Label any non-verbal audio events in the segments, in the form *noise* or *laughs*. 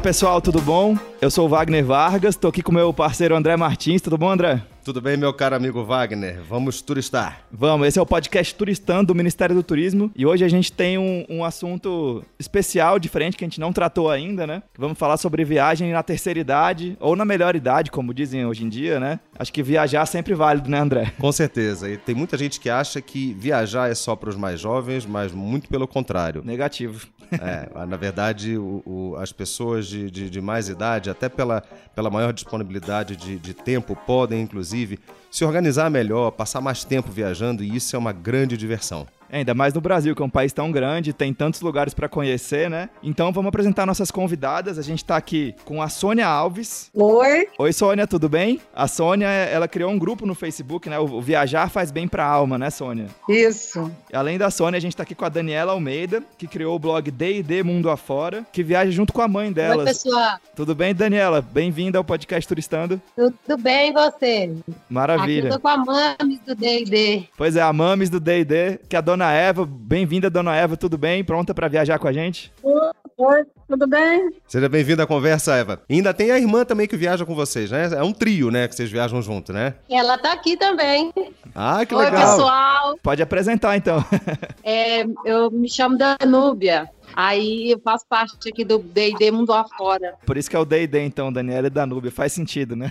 Fala pessoal, tudo bom? Eu sou o Wagner Vargas, tô aqui com meu parceiro André Martins. Tudo bom, André? Tudo bem, meu caro amigo Wagner? Vamos turistar. Vamos, esse é o podcast Turistando do Ministério do Turismo e hoje a gente tem um, um assunto especial, diferente, que a gente não tratou ainda, né? Vamos falar sobre viagem na terceira idade ou na melhor idade, como dizem hoje em dia, né? Acho que viajar é sempre válido, né, André? Com certeza. E tem muita gente que acha que viajar é só para os mais jovens, mas muito pelo contrário. Negativo. É, na verdade, o, o, as pessoas de, de, de, mais idade, até pela, pela maior disponibilidade de, de tempo, podem, inclusive, se organizar melhor, passar mais tempo viajando, e isso é uma grande diversão. É, ainda mais no Brasil, que é um país tão grande, tem tantos lugares para conhecer, né? Então vamos apresentar nossas convidadas. A gente tá aqui com a Sônia Alves. Oi. Oi, Sônia, tudo bem? A Sônia, ela criou um grupo no Facebook, né? O Viajar faz bem pra alma, né, Sônia? Isso. Além da Sônia, a gente tá aqui com a Daniela Almeida, que criou o blog D&D Mundo Afora, que viaja junto com a mãe dela. Oi, pessoal. Tudo bem, Daniela? Bem-vinda ao podcast Turistando. Tudo bem, e você? Maravilha. Aqui eu tô com a Mames do D&D. Pois é, a Mames do D&D, que é a dona Dona Eva. Bem-vinda, Dona Eva, tudo bem? Pronta para viajar com a gente? Oi, tudo bem? Seja bem-vinda à conversa, Eva. E ainda tem a irmã também que viaja com vocês, né? É um trio, né, que vocês viajam junto, né? Ela tá aqui também. Ah, que Oi, legal. Oi, pessoal. Pode apresentar, então. *laughs* é, eu me chamo Danúbia. Aí eu faço parte aqui do D&D Mundo Afora. Por isso que é o D&D, então, Daniela e Danúbia. Faz sentido, né?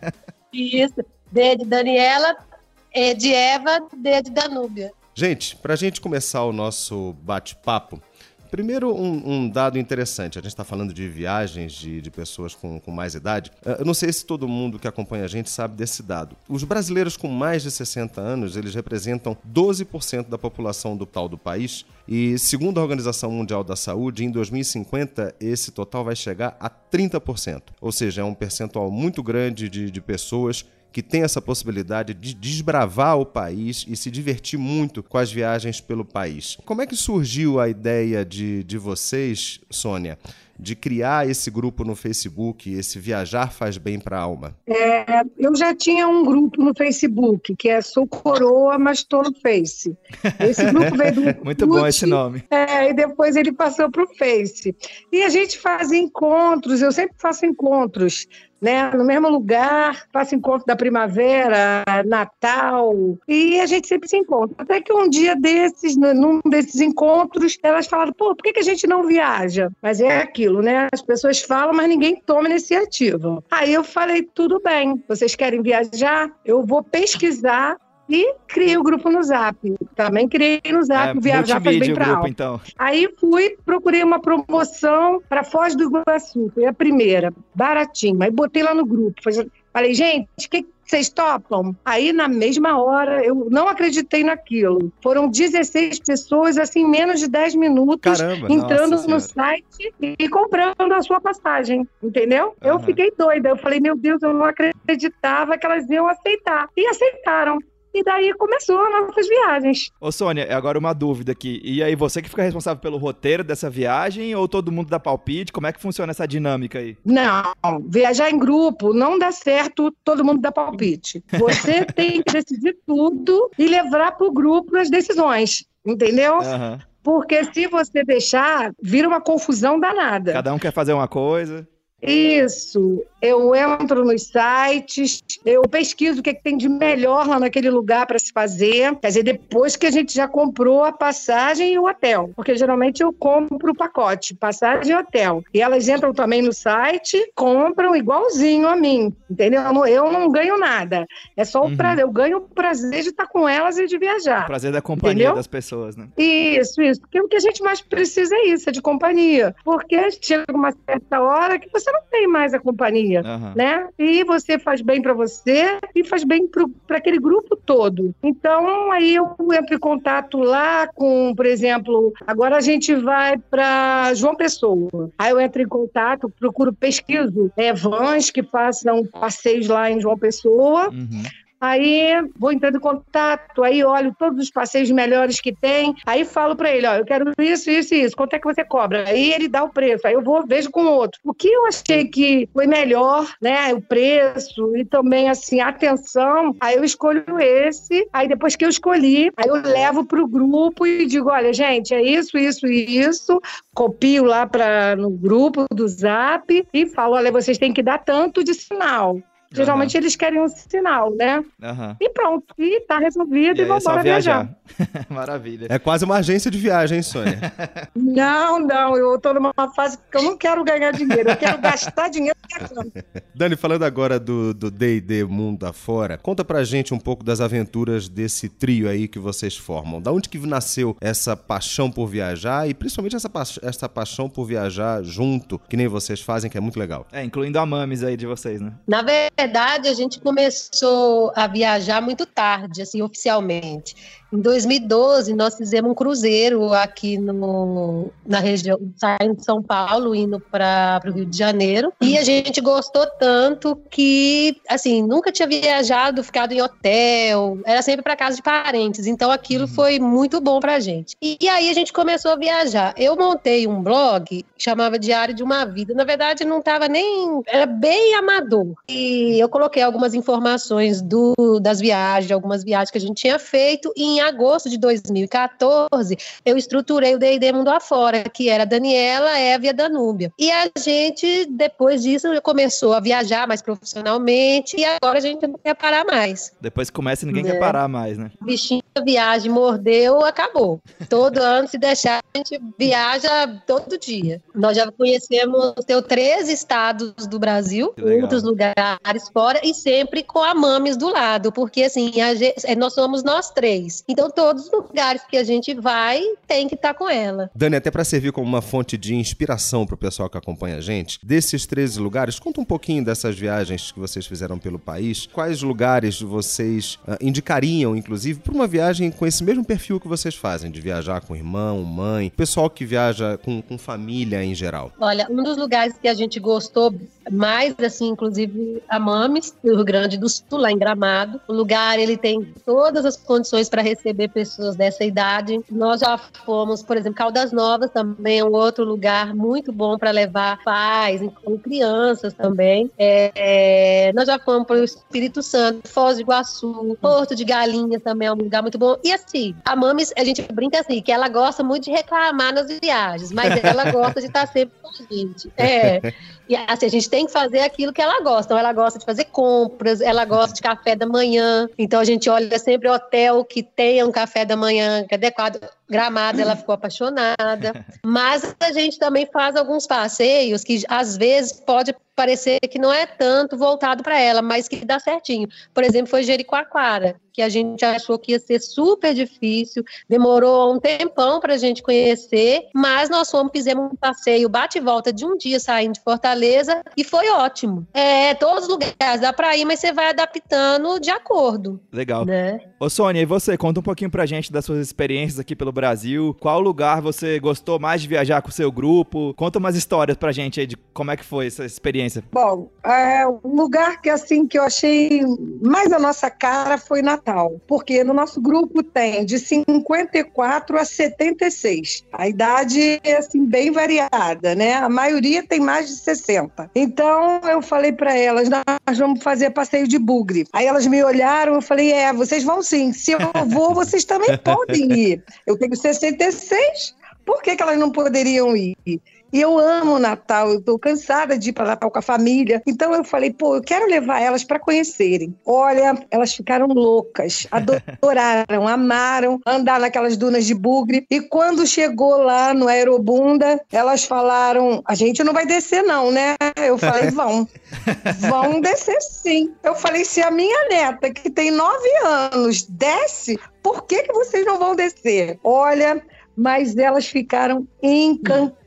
*laughs* isso. D de Daniela, E de Eva, D de Danúbia. Gente, para a gente começar o nosso bate-papo, Primeiro, um, um, dado interessante. A gente está falando de viagens de, de pessoas com, com, mais idade. Eh, eu não sei se todo mundo que acompanha a gente sabe desse dado. Os brasileiros com mais de 60 anos, eles representam 12% da população do tal do país. E, segundo a Organização Mundial da Saúde, em 2050, esse total vai chegar a 30%. Ou seja, é um percentual muito grande de, de pessoas que tem essa possibilidade de desbravar o país e se divertir muito com as viagens pelo país. Como é que surgiu a ideia de, de vocês, Sônia? De criar esse grupo no Facebook, esse Viajar Faz Bem para a Alma? É, eu já tinha um grupo no Facebook, que é Sou Coroa, mas estou no Face. Esse *laughs* grupo veio do Muito bom esse nome. É, e depois ele passou para o Face. E a gente faz encontros, eu sempre faço encontros né? No mesmo lugar, faço encontro da primavera, Natal, e a gente sempre se encontra. Até que um dia desses, num desses encontros, elas falaram, pô, por que, que a gente não viaja? Mas é aquilo, né? As pessoas falam, mas ninguém toma iniciativa. Aí eu falei, tudo bem, vocês querem viajar? Eu vou pesquisar e criei o grupo no Zap. Também criei no Zap, é, viajar faz bem para grupo, então. Aí fui, procurei uma promoção para Foz do Iguaçu, foi a primeira, baratinho. Aí botei lá no grupo, falei, gente, o que vocês topam? Aí, na mesma hora, eu não acreditei naquilo. Foram 16 pessoas, assim, menos de 10 minutos, Caramba, entrando no site e comprando a sua passagem, entendeu? Uhum. Eu fiquei doida. Eu falei, meu Deus, eu não acreditava que elas iam aceitar. E aceitaram. E daí começou as nossas viagens. Ô Sônia, agora uma dúvida aqui. E aí, você que fica responsável pelo roteiro dessa viagem ou todo mundo dá palpite? Como é que funciona essa dinâmica aí? Não, viajar em grupo não dá certo, todo mundo dá palpite. Você *laughs* tem que decidir tudo e levar para o grupo as decisões, entendeu? Uhum. Porque se você deixar, vira uma confusão danada. Cada um quer fazer uma coisa. Isso. Eu entro nos sites, eu pesquiso o que, é que tem de melhor lá naquele lugar para se fazer. Quer dizer, depois que a gente já comprou a passagem e o hotel. Porque geralmente eu compro o pacote, passagem e hotel. E elas entram também no site, compram igualzinho a mim. Entendeu? Eu não ganho nada. É só o uhum. prazer. Eu ganho o prazer de estar com elas e de viajar. O prazer da companhia entendeu? das pessoas, né? Isso, isso. Porque o que a gente mais precisa é isso, é de companhia. Porque chega uma certa hora que você não tem mais a companhia, uhum. né? E você faz bem para você e faz bem para aquele grupo todo. Então, aí eu entro em contato lá com, por exemplo, agora a gente vai para João Pessoa. Aí eu entro em contato, procuro pesquiso é, vans que façam passeios lá em João Pessoa. Uhum Aí vou entrando em contato, aí olho todos os passeios melhores que tem, aí falo para ele, ó, eu quero isso, isso e isso, quanto é que você cobra? Aí ele dá o preço, aí eu vou, vejo com outro. O que eu achei que foi melhor, né, o preço e também, assim, a atenção, aí eu escolho esse, aí depois que eu escolhi, aí eu levo pro grupo e digo, olha, gente, é isso, isso e isso, copio lá para no grupo do Zap e falo, olha, vocês têm que dar tanto de sinal. Geralmente uhum. eles querem um sinal, né? Uhum. E pronto, e tá resolvido e, e vamos embora viajar. viajar. *laughs* Maravilha. É quase uma agência de viagem, Sônia. *laughs* não, não, eu tô numa fase que eu não quero ganhar dinheiro, eu quero gastar dinheiro viajando. Dani, falando agora do D&D Mundo Afora, conta pra gente um pouco das aventuras desse trio aí que vocês formam. Da onde que nasceu essa paixão por viajar e principalmente essa, pa essa paixão por viajar junto, que nem vocês fazem, que é muito legal. É, incluindo a Mames aí de vocês, né? Na verdade, verdade, a gente começou a viajar muito tarde, assim, oficialmente. Em 2012, nós fizemos um cruzeiro aqui no, na região, saindo de São Paulo, indo para o Rio de Janeiro. E a gente gostou tanto que, assim, nunca tinha viajado, ficado em hotel, era sempre para casa de parentes. Então aquilo uhum. foi muito bom para a gente. E, e, aí a gente começou a viajar. Eu montei um blog, chamava Diário de uma Vida. Na verdade, não estava nem. Era bem amador. E eu coloquei algumas informações do, das viagens, algumas viagens que a gente tinha feito. E em agosto de 2014, eu estruturei o D&D Mundo Afora, que era Daniela, Eva e a Danúbia. E a gente, depois disso, começou a viajar mais profissionalmente e agora a gente não quer parar mais. Depois que começa, ninguém quer né? parar mais, né? Bichinho viagem mordeu, acabou. Todo *laughs* ano, se deixar, a gente viaja todo dia. Nós já conhecemos, tem três estados do Brasil, outros lugares fora, e sempre com a Mames do lado, porque assim, gente, é, nós somos nós três. Então, todos os lugares que a gente vai, tem que estar tá com ela. Dani, até para servir como uma fonte de inspiração para o pessoal que acompanha a gente, desses 13 lugares, conta um pouquinho dessas viagens que vocês fizeram pelo país. Quais lugares vocês uh, indicariam, inclusive, para uma viagem com esse mesmo perfil que vocês fazem, de viajar com irmão, mãe, pessoal que viaja com, com família em geral? Olha, um dos lugares que a gente gostou mais, assim, inclusive a Mames, do Rio Grande do Sul, lá em Gramado. O lugar, ele tem todas as condições para receber receber pessoas dessa idade. Nós já fomos, por exemplo, Caldas Novas também é um outro lugar muito bom para levar pais, com crianças também. É, é, nós já fomos para o Espírito Santo, Foz do Iguaçu, Porto de Galinha também é um lugar muito bom. E assim, a Mames, a gente brinca assim, que ela gosta muito de reclamar nas viagens, mas ela *laughs* gosta de estar sempre com a gente. É. E assim, a gente tem que fazer aquilo que ela gosta. Então, ela gosta de fazer compras, ela gosta de café da manhã. Então, a gente olha sempre hotel que tenha um café da manhã adequado. Gramada, ela ficou apaixonada. *laughs* Mas a gente também faz alguns passeios que, às vezes, pode parecer que não é tanto voltado para ela, mas que dá certinho. Por exemplo, foi Jericoacoara, que a gente achou que ia ser super difícil, demorou um tempão para a gente conhecer, mas nós fomos, fizemos um passeio bate e volta de um dia saindo de Fortaleza e foi ótimo. É, todos os lugares dá para ir, mas você vai adaptando de acordo. Legal. Né? Ô Sônia, e você, conta um pouquinho pra gente das suas experiências aqui pelo Brasil, qual lugar você gostou mais de viajar com o seu grupo? Conta umas histórias pra gente aí de como é que foi essa experiência. Bom, é, um lugar que assim que eu achei mais a nossa cara foi Natal, porque no nosso grupo tem de 54 a 76. A idade é assim bem variada, né? A maioria tem mais de 60. Então eu falei para elas, nós vamos fazer passeio de bugre. Aí elas me olharam, eu falei, é, vocês vão sim. Se eu vou, vocês também podem ir. *laughs* Eu tenho 66, por que, que elas não poderiam ir? E eu amo o Natal, eu tô cansada de ir para Natal com a família. Então eu falei, pô, eu quero levar elas para conhecerem. Olha, elas ficaram loucas, *laughs* adoraram, amaram andar naquelas dunas de bugre. E quando chegou lá no Aerobunda, elas falaram: a gente não vai descer, não, né? Eu falei: vão. *laughs* Vão descer sim. Eu falei: se a minha neta, que tem nove anos, desce, por que, que vocês não vão descer? Olha, mas elas ficaram encantadas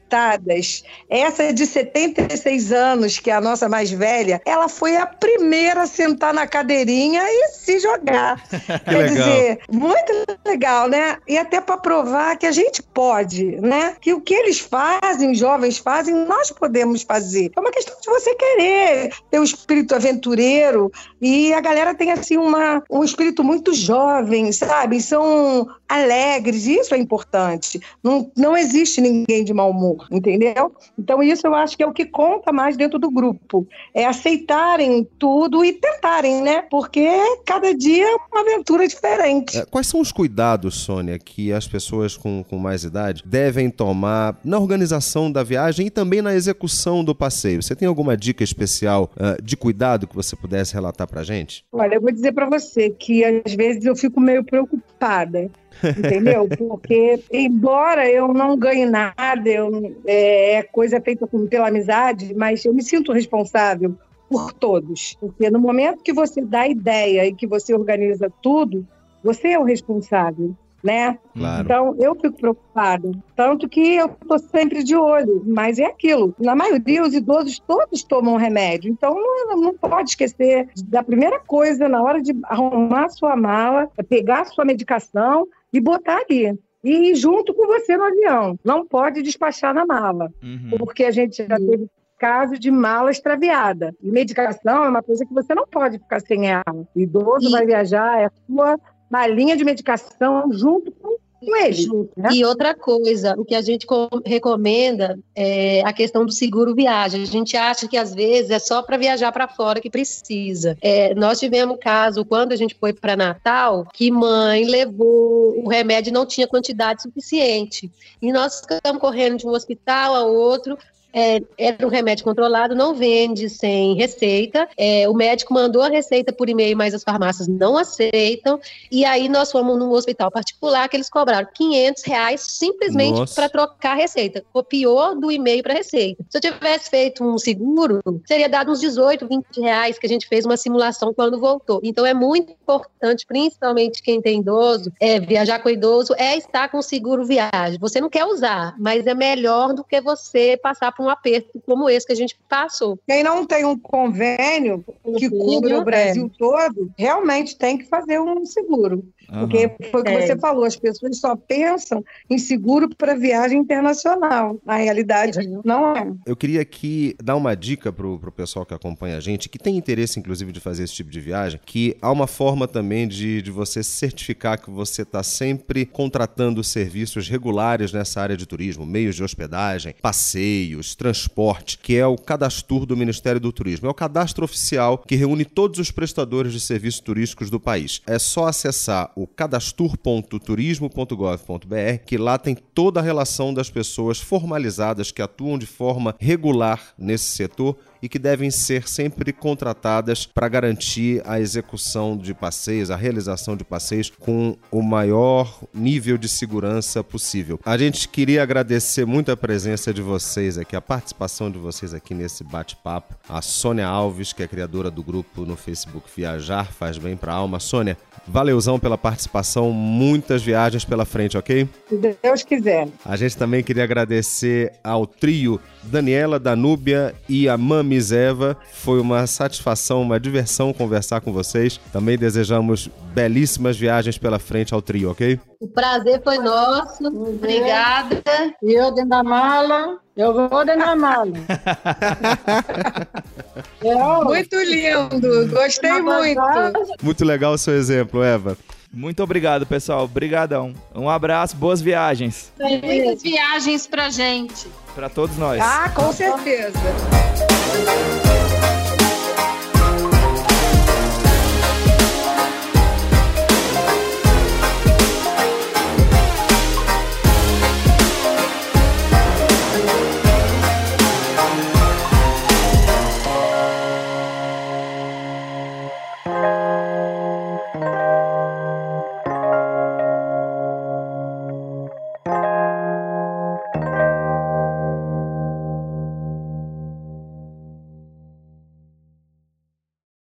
Essa de 76 anos, que é a nossa mais velha, ela foi a primeira a sentar na cadeirinha e se jogar. *laughs* Quer legal. dizer, muito legal, né? E até para provar que a gente pode, né? Que o que eles fazem, os jovens fazem, nós podemos fazer. É uma questão de você querer ter o espírito aventureiro e a galera tem assim uma, um espírito muito jovem, sabe? São alegres, isso é importante. Não, não existe ninguém de mau humor, entendeu? Então, isso eu acho que é o que conta mais dentro do grupo. É aceitarem tudo e tentarem, né? Porque cada dia é uma aventura diferente. É, Quais são os cuidados, Sônia, que as pessoas com, com mais idade devem tomar na organização da viagem e também na execução do passeio? Você tem alguma dica especial ah, de cuidado que você pudesse relatar pra gente? Olha, eu vou dizer para você que às vezes eu fico meio preocupada, entendeu? Porque, embora eu não ganhe nada, eu, é, é coisa feita pela amizade, mas eu me sinto responsável por todos. Porque no momento que você dá ideia e que você organiza tudo, você é o responsável. Né? Claro. Então, eu fico preocupada. Tanto que eu estou sempre de olho. Mas é aquilo. Na maioria, os idosos todos tomam remédio. Então, não, não pode esquecer da primeira coisa na hora de arrumar sua mala, pegar sua medicação e botar ali. E ir junto com você no avião. Não pode despachar na mala. Uhum. Porque a gente já teve caso de mala extraviada. E medicação é uma coisa que você não pode ficar sem ela. O idoso E- vai viajar, é a sua malinha de medicação junto com, com ele. Né? E outra coisa, o que a gente com- recomenda é a questão do seguro viagem. A gente acha que às vezes é só para viajar para fora que precisa. É, nós tivemos caso quando a gente foi para Natal que mãe levou o remédio e não tinha quantidade suficiente. E nós ficamos correndo de um hospital a outro. É, era um remédio controlado, não vende sem receita. É, o médico mandou a receita por e-mail, mas as farmácias não aceitam. E aí nós fomos num hospital particular que eles cobraram 500 reais simplesmente para trocar a receita. Copiou do e-mail para receita. Se eu tivesse feito um seguro, seria dado uns 18, 20 reais que a gente fez uma simulação quando voltou. Então é muito importante, principalmente quem tem idoso, é viajar com idoso, é estar com seguro viagem. Você não quer usar, mas é melhor do que você passar por um aperto como esse que a gente passou. Quem não tem um convênio que cubra o Brasil todo, realmente tem que fazer um seguro. Porque foi o que É. você falou, as pessoas só pensam em seguro para viagem internacional. Na realidade, não é. Eu queria aqui dar uma dica pro, pro pessoal que acompanha a gente, que tem interesse, inclusive, de fazer esse tipo de viagem, que há uma forma também de, de você certificar que você está sempre contratando serviços regulares nessa área de turismo, meios de hospedagem, passeios, transporte, que é o Cadastur do Ministério do Turismo. É o cadastro oficial que reúne todos os prestadores de serviços turísticos do país. É só acessar o cadastur.turismo.gov.br, que lá tem toda a relação das pessoas formalizadas que atuam de forma regular nesse setor e que devem ser sempre contratadas para garantir a execução de passeios, a realização de passeios com o maior nível de segurança possível. A gente queria agradecer muito a presença de vocês aqui, a participação de vocês aqui nesse bate-papo. A Sônia Alves, que é criadora do grupo no Facebook Viajar, faz bem para a alma. Sônia, valeuzão pela participação, muitas viagens pela frente, ok? Se Deus quiser. A gente também queria agradecer ao trio Daniela, Danúbia e a Mamis Eva. Foi uma satisfação, uma diversão conversar com vocês. Também desejamos belíssimas viagens pela frente ao trio, ok? O prazer foi nosso. Obrigada. E eu dentro da mala, eu vou dentro da mala. *laughs* Muito lindo, gostei muito. Muito legal o seu exemplo, Eva. Muito obrigado, pessoal. Obrigadão. Um abraço, boas viagens Muitas viagens pra gente. para todos nós. Ah, com certeza.